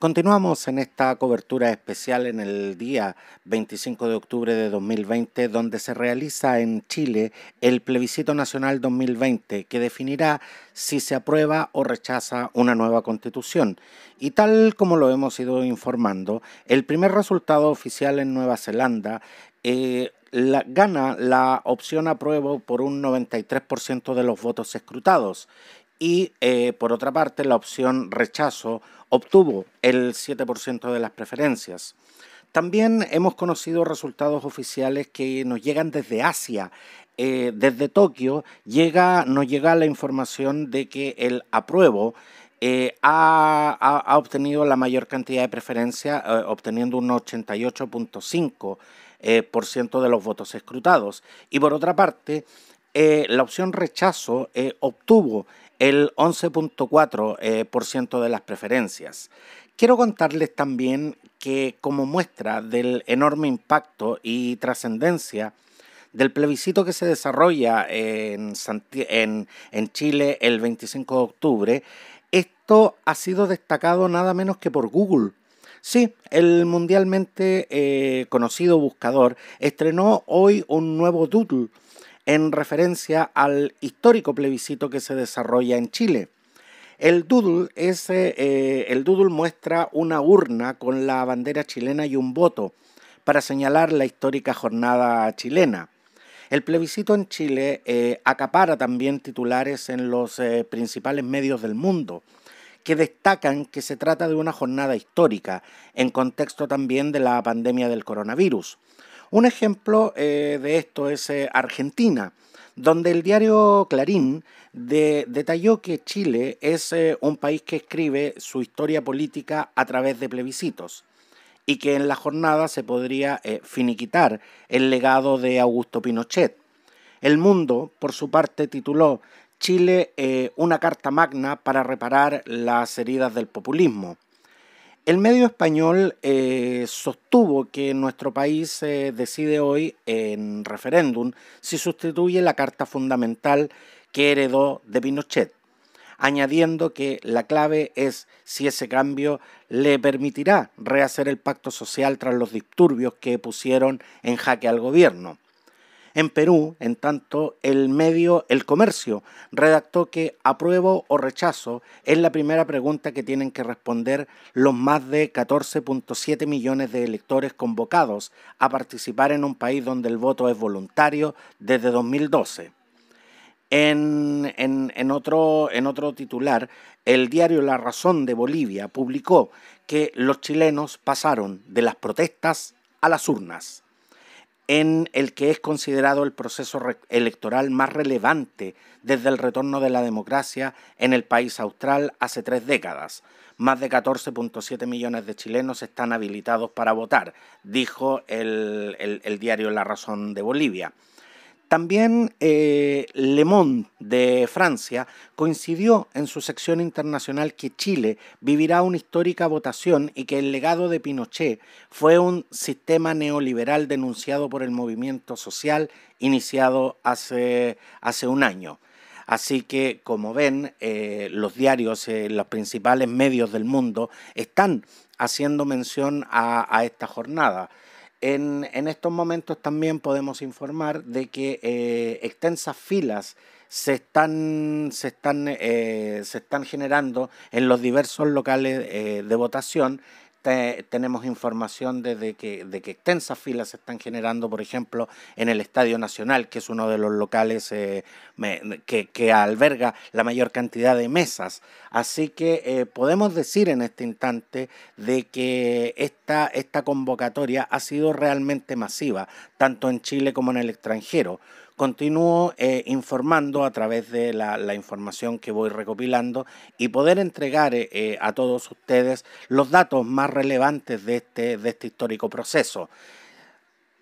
Continuamos en esta cobertura especial en el día 25 de octubre de 2020, donde se realiza en Chile el plebiscito nacional 2020, que definirá si se aprueba o rechaza una nueva constitución. Y tal como lo hemos ido informando, el primer resultado oficial en Nueva Zelanda eh, gana la opción apruebo por un 93% de los votos escrutados y eh, por otra parte la opción rechazo obtuvo el 7% de las preferencias. También hemos conocido resultados oficiales que nos llegan desde Asia. Eh, desde Tokio llega, nos llega la información de que el apruebo eh, ha, obtenido la mayor cantidad de preferencia, obteniendo un 88.5% de los votos escrutados. Y por otra parte, la opción rechazo obtuvo el 11.4% eh, de las preferencias. Quiero contarles también que como muestra del enorme impacto y trascendencia del plebiscito que se desarrolla en, en, Chile el 25 de octubre, esto ha sido destacado nada menos que por Google. Sí, el mundialmente eh, conocido buscador estrenó hoy un nuevo doodle en referencia al histórico plebiscito que se desarrolla en Chile. El doodle, eh, el doodle muestra una urna con la bandera chilena y un voto para señalar la histórica jornada chilena. El plebiscito en Chile eh, acapara también titulares en los eh, principales medios del mundo, que destacan que se trata de una jornada histórica, en contexto también de la pandemia del coronavirus. Un ejemplo eh, de esto es eh, Argentina, donde el diario Clarín detalló que Chile es eh, un país que escribe su historia política a través de plebiscitos y que en la jornada se podría finiquitar el legado de Augusto Pinochet. El Mundo, por su parte, tituló Chile una carta magna para reparar las heridas del populismo. El medio español eh, sostuvo que nuestro país eh, decide hoy en referéndum si sustituye la Carta Fundamental que heredó de Pinochet, añadiendo que la clave es si ese cambio le permitirá rehacer el pacto social tras los disturbios que pusieron en jaque al gobierno. En Perú, en tanto, el medio El Comercio redactó que apruebo o rechazo es la primera pregunta que tienen que responder los más de 14.7 millones de electores convocados a participar en un país donde el voto es voluntario desde 2012. En, en, otro, en otro titular, el diario La Razón de Bolivia publicó que los chilenos pasaron de las protestas a las urnas en el que es considerado el proceso electoral más relevante desde el retorno de la democracia en el país austral hace tres décadas. Más de 14.7 millones de chilenos están habilitados para votar, dijo el, el diario La Razón de Bolivia. También eh, Le Monde de Francia coincidió en su sección internacional que Chile vivirá una histórica votación y que el legado de Pinochet fue un sistema neoliberal denunciado por el movimiento social iniciado hace, hace un año. Así que, como ven, eh, los diarios, eh, los principales medios del mundo están haciendo mención a esta jornada. En, estos momentos también podemos informar de que eh, extensas filas se están, se, están, eh, se están generando en los diversos locales eh, de votación tenemos información de, que, de extensas filas se están generando, por ejemplo, en el Estadio Nacional, que es uno de los locales eh, que, alberga la mayor cantidad de mesas. Así que eh, podemos decir en este instante de que esta, esta convocatoria ha sido realmente masiva, tanto en Chile como en el extranjero continúo eh, informando a través de la, información que voy recopilando y poder entregar eh, eh, a todos ustedes los datos más relevantes de este, de este histórico proceso.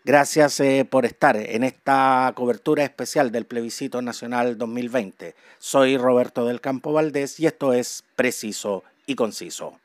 Gracias por estar en esta cobertura especial del Plebiscito Nacional 2020. Soy Roberto del Campo Valdés y esto es Preciso y Conciso.